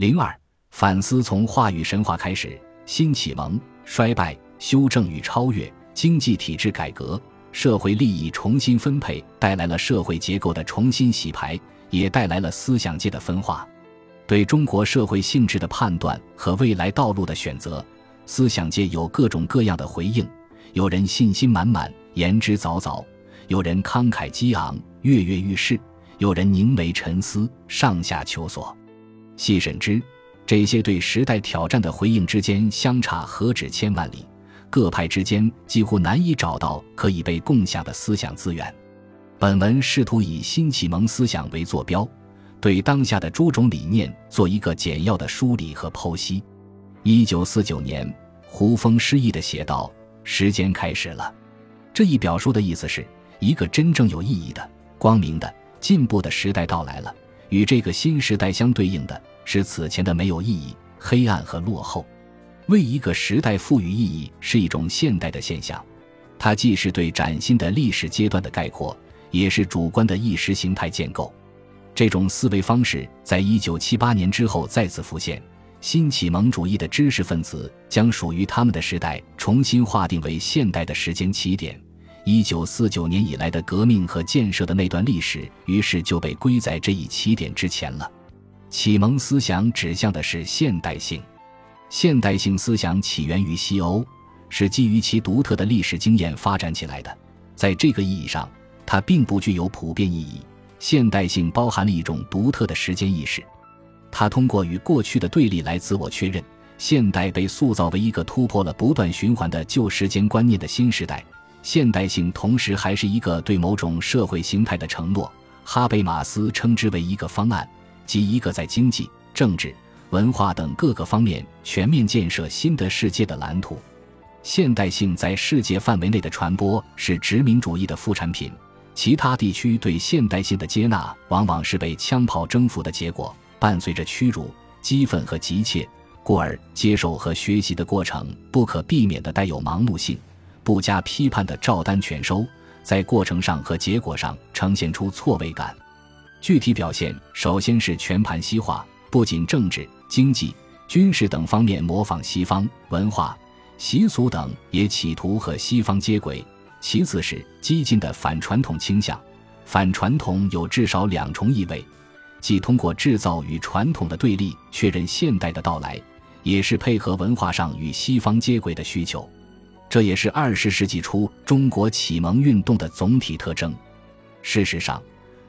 零二，反思从话语神话开始，新启蒙、衰败、修正与超越、经济体制改革、社会利益重新分配，带来了社会结构的重新洗牌，也带来了思想界的分化。对中国社会性质的判断和未来道路的选择，思想界有各种各样的回应。有人信心满满，言之凿凿；有人慷慨激昂，跃跃欲试；有人凝眉沉思，上下求索。细审之，这些对时代挑战的回应之间相差何止千万里，各派之间几乎难以找到可以被共享的思想资源。本文试图以新启蒙思想为坐标，对当下的诸种理念做一个简要的梳理和剖析。一九四九年，胡风诗意地写道：“时间开始了。”这一表述的意思是一个真正有意义的、光明的、进步的时代到来了。与这个新时代相对应的。是此前的没有意义、黑暗和落后。为一个时代赋予意义是一种现代的现象，它既是对崭新的历史阶段的概括，也是主观的意识形态建构。这种思维方式在一九七八年之后再次浮现。新启蒙主义的知识分子将属于他们的时代重新划定为现代的时间起点。一九四九年以来的革命和建设的那段历史，于是就被归在这一起点之前了。启蒙思想指向的是现代性，现代性思想起源于西欧，是基于其独特的历史经验发展起来的。在这个意义上，它并不具有普遍意义。现代性包含了一种独特的时间意识，它通过与过去的对立来自我确认。现代被塑造为一个突破了不断循环的旧时间观念的新时代。现代性同时还是一个对某种社会形态的承诺。哈贝马斯称之为一个方案。即一个在经济、政治、文化等各个方面全面建设新的世界的蓝图。现代性在世界范围内的传播是殖民主义的副产品，其他地区对现代性的接纳往往是被枪炮征服的结果，伴随着屈辱、激愤和急切，故而接受和学习的过程不可避免地带有盲目性，不加批判的照单全收，在过程上和结果上呈现出错位感。具体表现首先是全盘西化，不仅政治、经济、军事等方面模仿西方文化、习俗等，也企图和西方接轨；其次是激进的反传统倾向。反传统有至少两重意味：既通过制造与传统的对立确认现代的到来，也是配合文化上与西方接轨的需求。这也是二十世纪初中国启蒙运动的总体特征。事实上。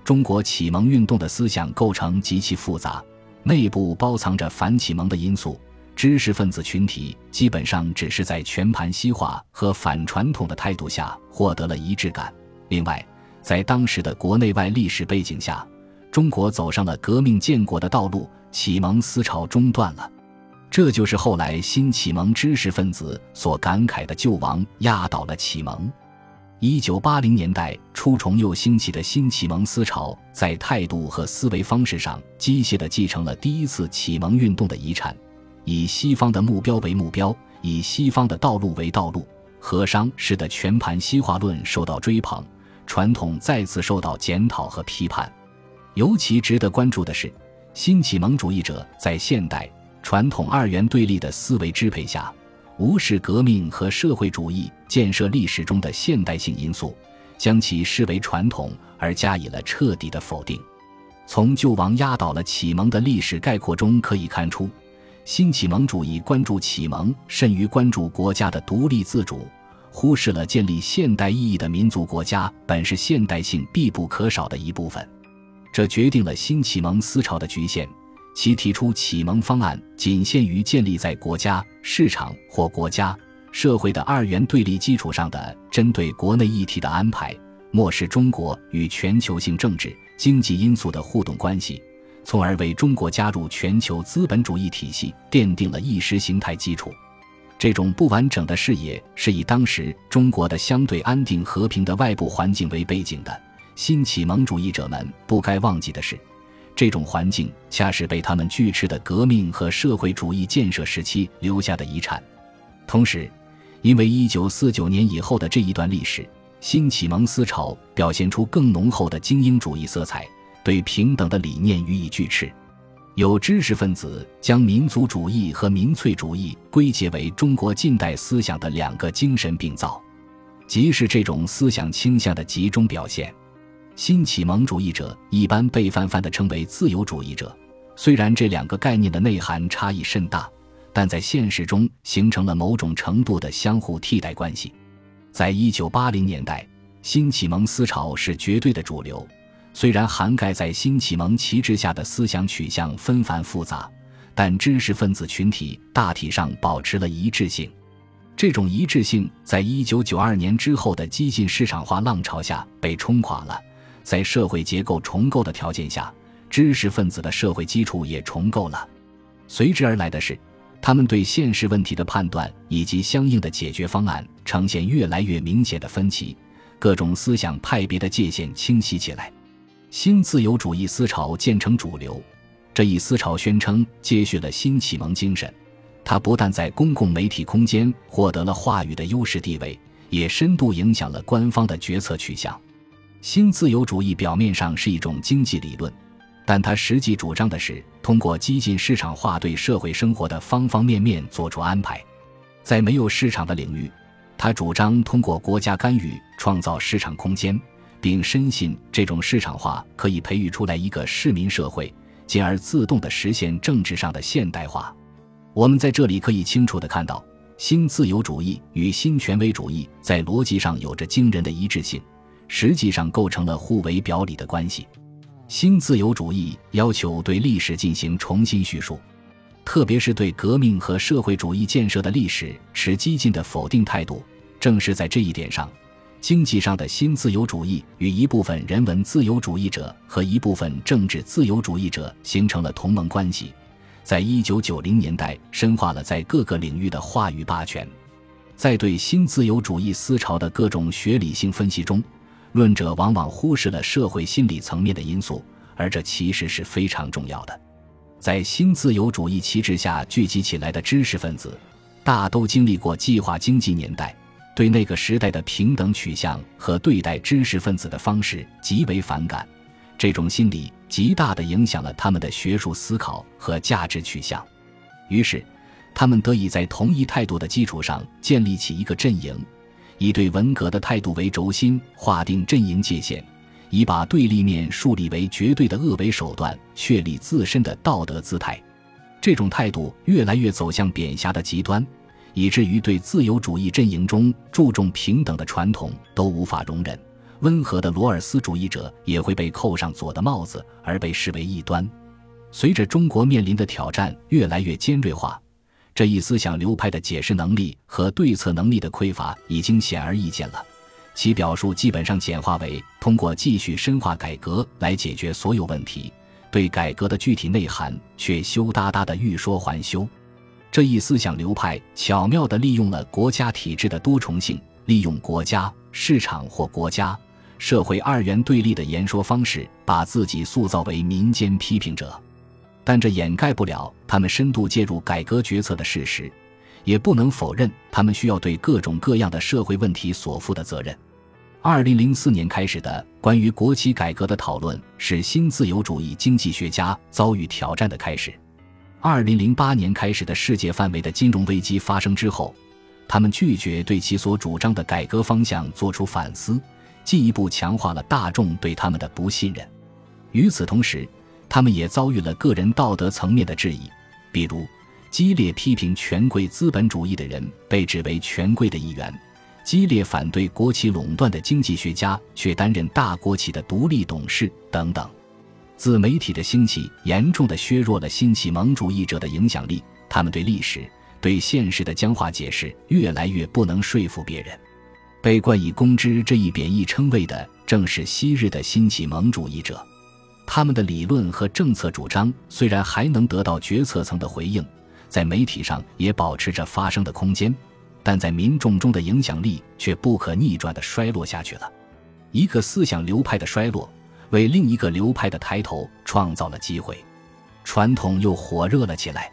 中国启蒙运动的思想构成极其复杂，内部包藏着反启蒙的因素。知识分子群体基本上只是在全盘西化和反传统的态度下获得了一致感。另外，在当时的国内外历史背景下，中国走上了革命建国的道路，启蒙思潮中断了。这就是后来新启蒙知识分子所感慨的“救亡压倒了启蒙”。一九八零年代初，重又兴起的新启蒙思潮，在态度和思维方式上机械地继承了第一次启蒙运动的遗产，以西方的目标为目标，以西方的道路为道路。和商式的全盘西化论受到追捧，传统再次受到检讨和批判。尤其值得关注的是，新启蒙主义者在现代传统二元对立的思维支配下。无视革命和社会主义建设历史中的现代性因素，将其视为传统而加以了彻底的否定。从救亡压倒了启蒙的历史概括中可以看出，新启蒙主义关注启蒙甚于关注国家的独立自主，忽视了建立现代意义的民族国家本是现代性必不可少的一部分。这决定了新启蒙思潮的局限。其提出启蒙方案仅限于建立在国家、市场或国家、社会的二元对立基础上的针对国内议题的安排，漠视中国与全球性政治、经济因素的互动关系，从而为中国加入全球资本主义体系奠定了意识形态基础。这种不完整的视野是以当时中国的相对安定和平的外部环境为背景的。新启蒙主义者们不该忘记的是。这种环境恰是被他们拒斥的革命和社会主义建设时期留下的遗产。同时，因为1949年以后的这一段历史，新启蒙思潮表现出更浓厚的精英主义色彩，对平等的理念予以拒斥。有知识分子将民族主义和民粹主义归结为中国近代思想的两个精神病灶，即是这种思想倾向的集中表现。新启蒙主义者一般被泛泛地称为自由主义者，虽然这两个概念的内涵差异甚大，但在现实中形成了某种程度的相互替代关系。在一九八零年代，新启蒙思潮是绝对的主流，虽然涵盖在新启蒙旗帜下的思想取向纷繁复杂，但知识分子群体大体上保持了一致性。这种一致性在一九九二年之后的激进市场化浪潮下被冲垮了。在社会结构重构的条件下，知识分子的社会基础也重构了。随之而来的是，他们对现实问题的判断以及相应的解决方案呈现越来越明显的分歧，各种思想派别的界限清晰起来。新自由主义思潮渐成主流，这一思潮宣称接续了新启蒙精神，它不但在公共媒体空间获得了话语的优势地位，也深度影响了官方的决策取向。新自由主义表面上是一种经济理论，但它实际主张的是通过激进市场化对社会生活的方方面面做出安排。在没有市场的领域，他主张通过国家干预创造市场空间，并深信这种市场化可以培育出来一个市民社会，进而自动地实现政治上的现代化。我们在这里可以清楚地看到，新自由主义与新权威主义在逻辑上有着惊人的一致性。实际上构成了互为表里的关系。新自由主义要求对历史进行重新叙述，特别是对革命和社会主义建设的历史持激进的否定态度。正是在这一点上，经济上的新自由主义与一部分人文自由主义者和一部分政治自由主义者形成了同盟关系，在一九九零年代深化了在各个领域的话语霸权。在对新自由主义思潮的各种学理性分析中，论者往往忽视了社会心理层面的因素，而这其实是非常重要的。在新自由主义旗帜下聚集起来的知识分子，大都经历过计划经济年代，对那个时代的平等取向和对待知识分子的方式极为反感。这种心理极大地影响了他们的学术思考和价值取向。于是，他们得以在同一态度的基础上建立起一个阵营。以对文革的态度为轴心，划定阵营界限；以把对立面树立为绝对的恶为手段，确立自身的道德姿态。这种态度越来越走向贬狭的极端，以至于对自由主义阵营中注重平等的传统都无法容忍。温和的罗尔斯主义者也会被扣上左的帽子，而被视为异端。随着中国面临的挑战越来越尖锐化。这一思想流派的解释能力和对策能力的匮乏已经显而易见了，其表述基本上简化为通过继续深化改革来解决所有问题，对改革的具体内涵却羞答答的欲说还休。这一思想流派巧妙地利用了国家体制的多重性，利用国家、市场或国家、社会二元对立的言说方式，把自己塑造为民间批评者。但这掩盖不了他们深度介入改革决策的事实，也不能否认他们需要对各种各样的社会问题所负的责任。二零零四年开始的关于国企改革的讨论，是新自由主义经济学家遭遇挑战的开始。二零零八年开始的世界范围的金融危机发生之后，他们拒绝对其所主张的改革方向做出反思，进一步强化了大众对他们的不信任。与此同时，他们也遭遇了个人道德层面的质疑，比如激烈批评权贵资本主义的人被指为权贵的一员，激烈反对国企垄断的经济学家却担任大国企的独立董事等等。自媒体的兴起，严重的削弱了新启蒙主义者的影响力，他们对历史、对现实的僵化解释越来越不能说服别人。被冠以“公知”这一贬义称谓的，正是昔日的新启蒙主义者。他们的理论和政策主张虽然还能得到决策层的回应，在媒体上也保持着发声的空间，但在民众中的影响力却不可逆转地衰落下去了。一个思想流派的衰落，为另一个流派的抬头创造了机会，传统又火热了起来。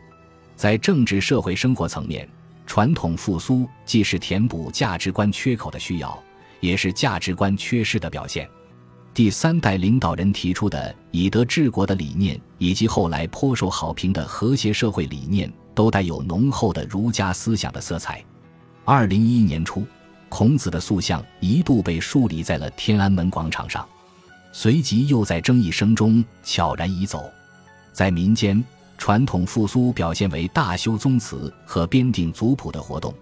在政治社会生活层面，传统复苏既是填补价值观缺口的需要，也是价值观缺失的表现。第三代领导人提出的以德治国的理念，以及后来颇受好评的和谐社会理念，都带有浓厚的儒家思想的色彩。二零一一年初，孔子的塑像一度被树立在了天安门广场上，随即又在争议声中悄然移走。在民间，传统复苏表现为大修宗祠和编定族谱的活动，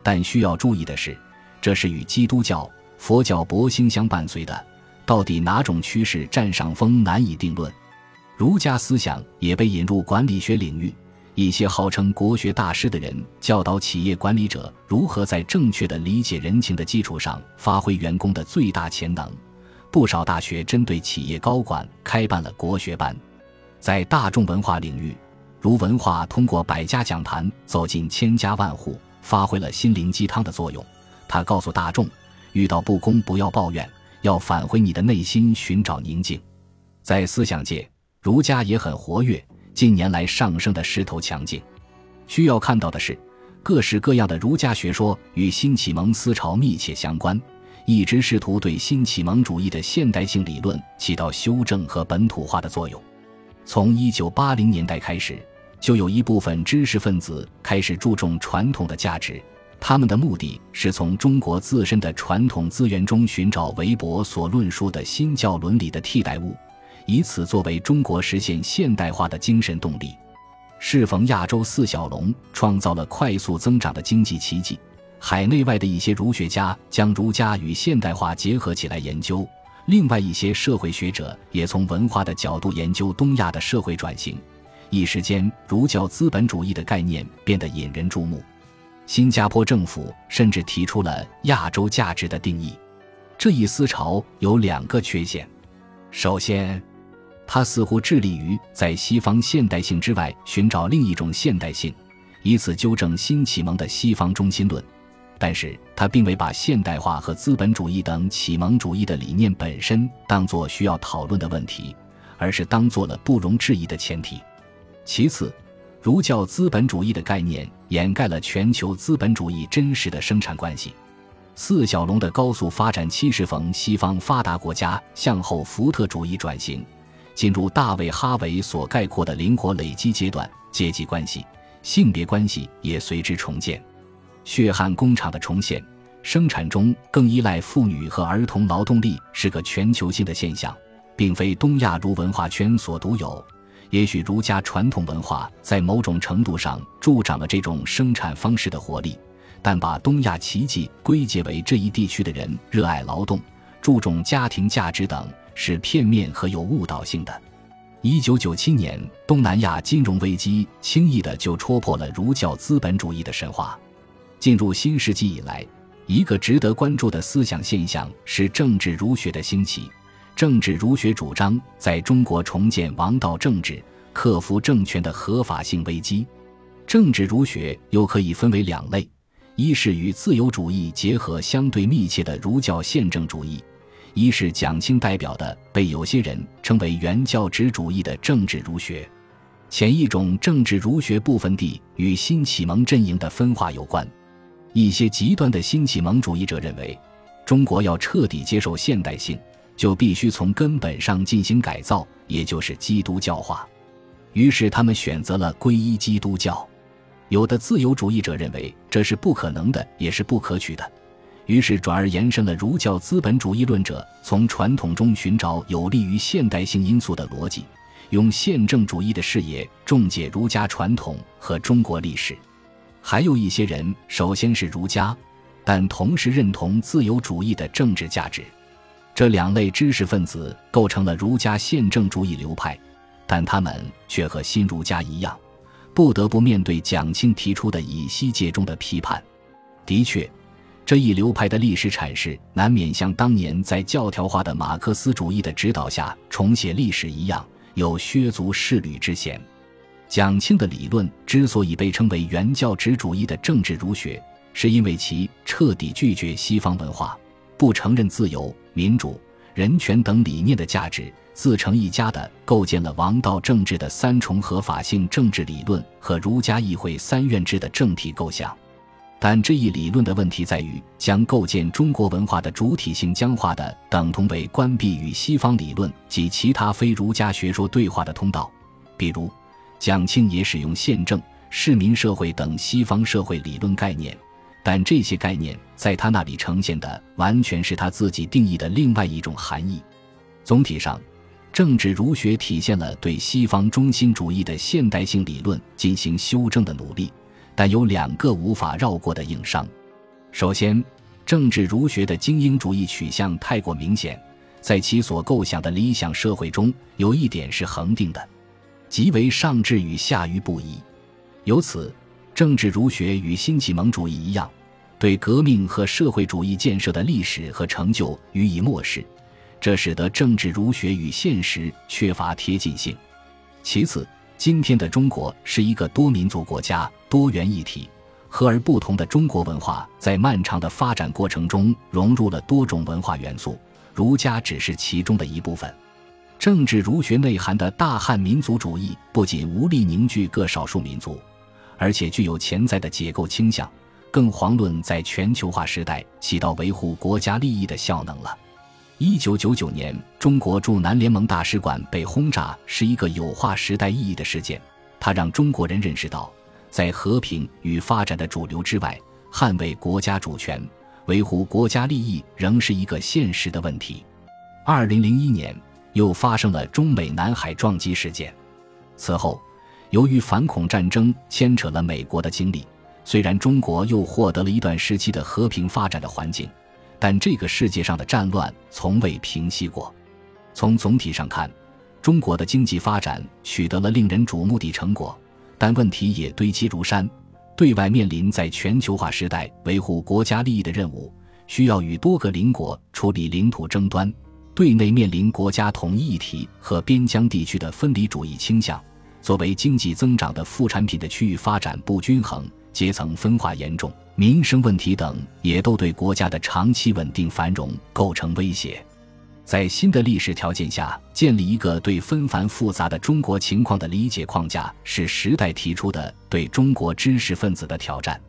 但需要注意的是，这是与基督教、佛教博兴相伴随的。到底哪种趋势占上风，难以定论。儒家思想也被引入管理学领域，一些号称国学大师的人教导企业管理者如何在正确的理解人情的基础上发挥员工的最大潜能。不少大学针对企业高管开办了国学班。在大众文化领域，如文化通过百家讲坛走进千家万户，发挥了心灵鸡汤的作用。他告诉大众，遇到不公不要抱怨。要返回你的内心，寻找宁静。在思想界，儒家也很活跃，近年来上升的势头强劲。需要看到的是，各式各样的儒家学说与新启蒙思潮密切相关，一直试图对新启蒙主义的现代性理论起到修正和本土化的作用。从一九八零年代开始，就有一部分知识分子开始注重传统的价值。他们的目的是从中国自身的传统资源中寻找韦伯所论述的新教伦理的替代物，以此作为中国实现现代化的精神动力。适逢亚洲四小龙创造了快速增长的经济奇迹，海内外的一些儒学家将儒家与现代化结合起来研究。另外一些社会学者也从文化的角度研究东亚的社会转型。一时间，儒教资本主义的概念变得引人注目。新加坡政府甚至提出了亚洲价值的定义，这一思潮有两个缺陷：首先，它似乎致力于在西方现代性之外寻找另一种现代性，以此纠正新启蒙的西方中心论；但是，它并未把现代化和资本主义等启蒙主义的理念本身当作需要讨论的问题，而是当做了不容置疑的前提。其次，儒教资本主义的概念掩盖了全球资本主义真实的生产关系。四小龙的高速发展期适逢西方发达国家向后福特主义转型，进入大卫·哈维所概括的灵活累积阶段，阶级关系、性别关系也随之重建。血汗工厂的重现，生产中更依赖妇女和儿童劳动力是个全球性的现象，并非东亚儒文化圈所独有。也许儒家传统文化在某种程度上助长了这种生产方式的活力，但把东亚奇迹归结为这一地区的人热爱劳动、注重家庭价值等，是片面和有误导性的。一九九七年东南亚金融危机轻易的就戳破了儒教资本主义的神话。进入新世纪以来，一个值得关注的思想现象是政治儒学的兴起。政治儒学主张在中国重建王道政治，克服政权的合法性危机。政治儒学又可以分为两类：一是与自由主义结合相对密切的儒教宪政主义；一是蒋清代表的被有些人称为原教旨主义的政治儒学。前一种政治儒学部分地与新启蒙阵营的分化有关。一些极端的新启蒙主义者认为，中国要彻底接受现代性。就必须从根本上进行改造，也就是基督教化。于是他们选择了皈依基督教。有的自由主义者认为这是不可能的，也是不可取的。于是转而延伸了儒教资本主义论者从传统中寻找有利于现代性因素的逻辑，用宪政主义的视野重解儒家传统和中国历史。还有一些人首先是儒家，但同时认同自由主义的政治价值。这两类知识分子构成了儒家宪政主义流派，但他们却和新儒家一样，不得不面对蒋钦提出的以西界中的批判。的确，这一流派的历史阐释难免像当年在教条化的马克思主义的指导下重写历史一样，有削足适履之嫌。蒋钦的理论之所以被称为原教旨主义的政治儒学，是因为其彻底拒绝西方文化。不承认自由、民主、人权等理念的价值，自成一家的构建了王道政治的三重合法性政治理论和儒家议会三院制的政体构想。但这一理论的问题在于，将构建中国文化的主体性僵化的等同为关闭与西方理论及其他非儒家学说对话的通道。比如，蒋庆也使用宪政、市民社会等西方社会理论概念，但这些概念在他那里呈现的完全是他自己定义的另外一种含义。总体上。政治儒学体现了对西方中心主义的现代性理论进行修正的努力，但有两个无法绕过的硬伤。首先，政治儒学的精英主义取向太过明显，在其所构想的理想社会中，有一点是恒定的，即为上至与下愚不移。由此，政治儒学与新启蒙主义一样，对革命和社会主义建设的历史和成就予以漠视。这使得政治儒学与现实缺乏贴近性。其次，今天的中国是一个多民族国家、多元一体，和而不同的中国文化在漫长的发展过程中融入了多种文化元素，儒家只是其中的一部分。政治儒学内涵的大汉民族主义不仅无力凝聚各少数民族，而且具有潜在的解构倾向，更遑论在全球化时代起到维护国家利益的效能了。一九九九年，中国驻南联盟大使馆被轰炸，是一个有划时代意义的事件。它让中国人认识到，在和平与发展的主流之外，捍卫国家主权、维护国家利益仍是一个现实的问题。二零零一年，又发生了中美南海撞击事件。此后，由于反恐战争牵扯了美国的精力，虽然中国又获得了一段时期的和平发展的环境。但这个世界上的战乱从未平息过。从总体上看，中国的经济发展取得了令人瞩目的成果，但问题也堆积如山。对外面临在全球化时代维护国家利益的任务，需要与多个邻国处理领土争端；对内面临国家统一议题和边疆地区的分离主义倾向。作为经济增长的副产品的区域发展不均衡，阶层分化严重。民生问题等也都对国家的长期稳定繁荣构成威胁。在新的历史条件下，建立一个对纷繁复杂的中国情况的理解框架，是时代提出的对中国知识分子的挑战。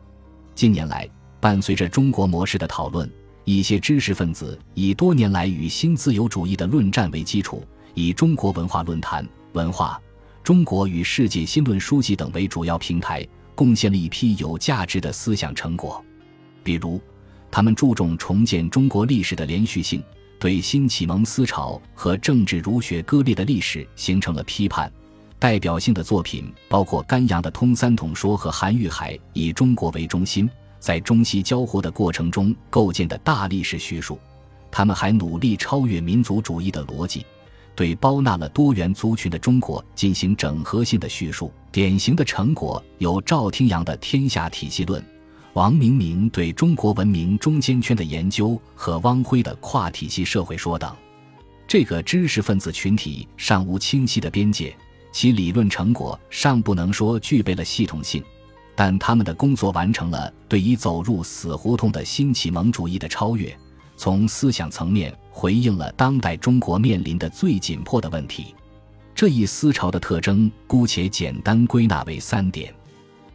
近年来，伴随着中国模式的讨论，一些知识分子以多年来与新自由主义的论战为基础，以中国文化论坛、文化中国与世界新论书籍等为主要平台。贡献了一批有价值的思想成果，比如，他们注重重建中国历史的连续性，对新启蒙思潮和政治儒学割裂的历史形成了批判。代表性的作品包括甘阳的《通三统说》和韩愈海以中国为中心，在中西交互的过程中构建的大历史叙述。他们还努力超越民族主义的逻辑。对包纳了多元族群的中国进行整合性的叙述，典型的成果有赵廷阳的《天下体系论》，王明明对中国文明中间圈的研究和汪晖的跨体系社会说等。这个知识分子群体尚无清晰的边界，其理论成果尚不能说具备了系统性，但他们的工作完成了对已走入死胡同的新启蒙主义的超越。从思想层面回应了当代中国面临的最紧迫的问题。这一思潮的特征，姑且简单归纳为三点：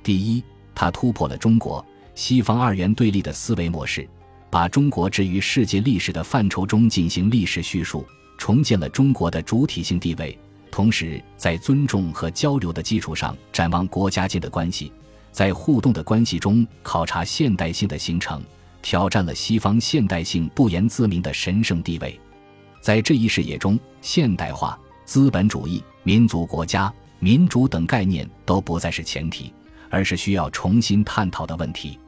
第一，它突破了中国西方二元对立的思维模式，把中国置于世界历史的范畴中进行历史叙述，重建了中国的主体性地位；同时，在尊重和交流的基础上展望国家间的关系，在互动的关系中考察现代性的形成。挑战了西方现代性不言自明的神圣地位，在这一视野中，现代化、资本主义、民族国家、民主等概念都不再是前提，而是需要重新探讨的问题。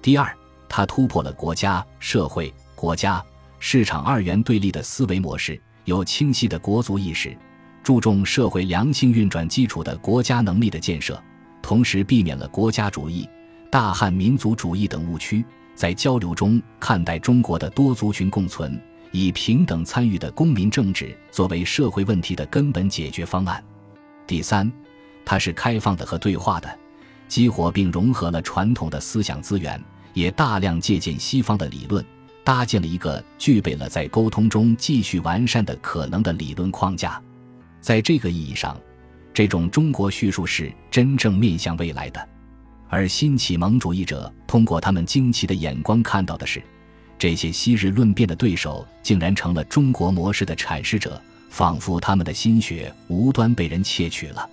第二，它突破了国家、社会、国家、市场二元对立的思维模式，有清晰的国族意识，注重社会良性运转基础的国家能力的建设，同时避免了国家主义、大汉民族主义等误区。在交流中看待中国的多族群共存，以平等参与的公民政治作为社会问题的根本解决方案。第三，它是开放的和对话的，激活并融合了传统的思想资源，也大量借鉴西方的理论，搭建了一个具备了在沟通中继续完善的可能的理论框架。在这个意义上，这种中国叙述是真正面向未来的。而新启蒙主义者通过他们惊奇的眼光看到的是，这些昔日论辩的对手竟然成了中国模式的阐释者，仿佛他们的心血无端被人窃取了。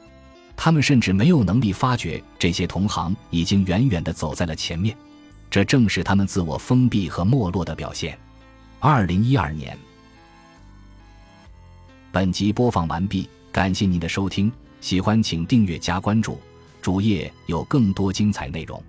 他们甚至没有能力发觉这些同行已经远远地走在了前面，这正是他们自我封闭和没落的表现。二零一二年，本集播放完毕，感谢您的收听，喜欢请订阅加关注。主页有更多精彩内容。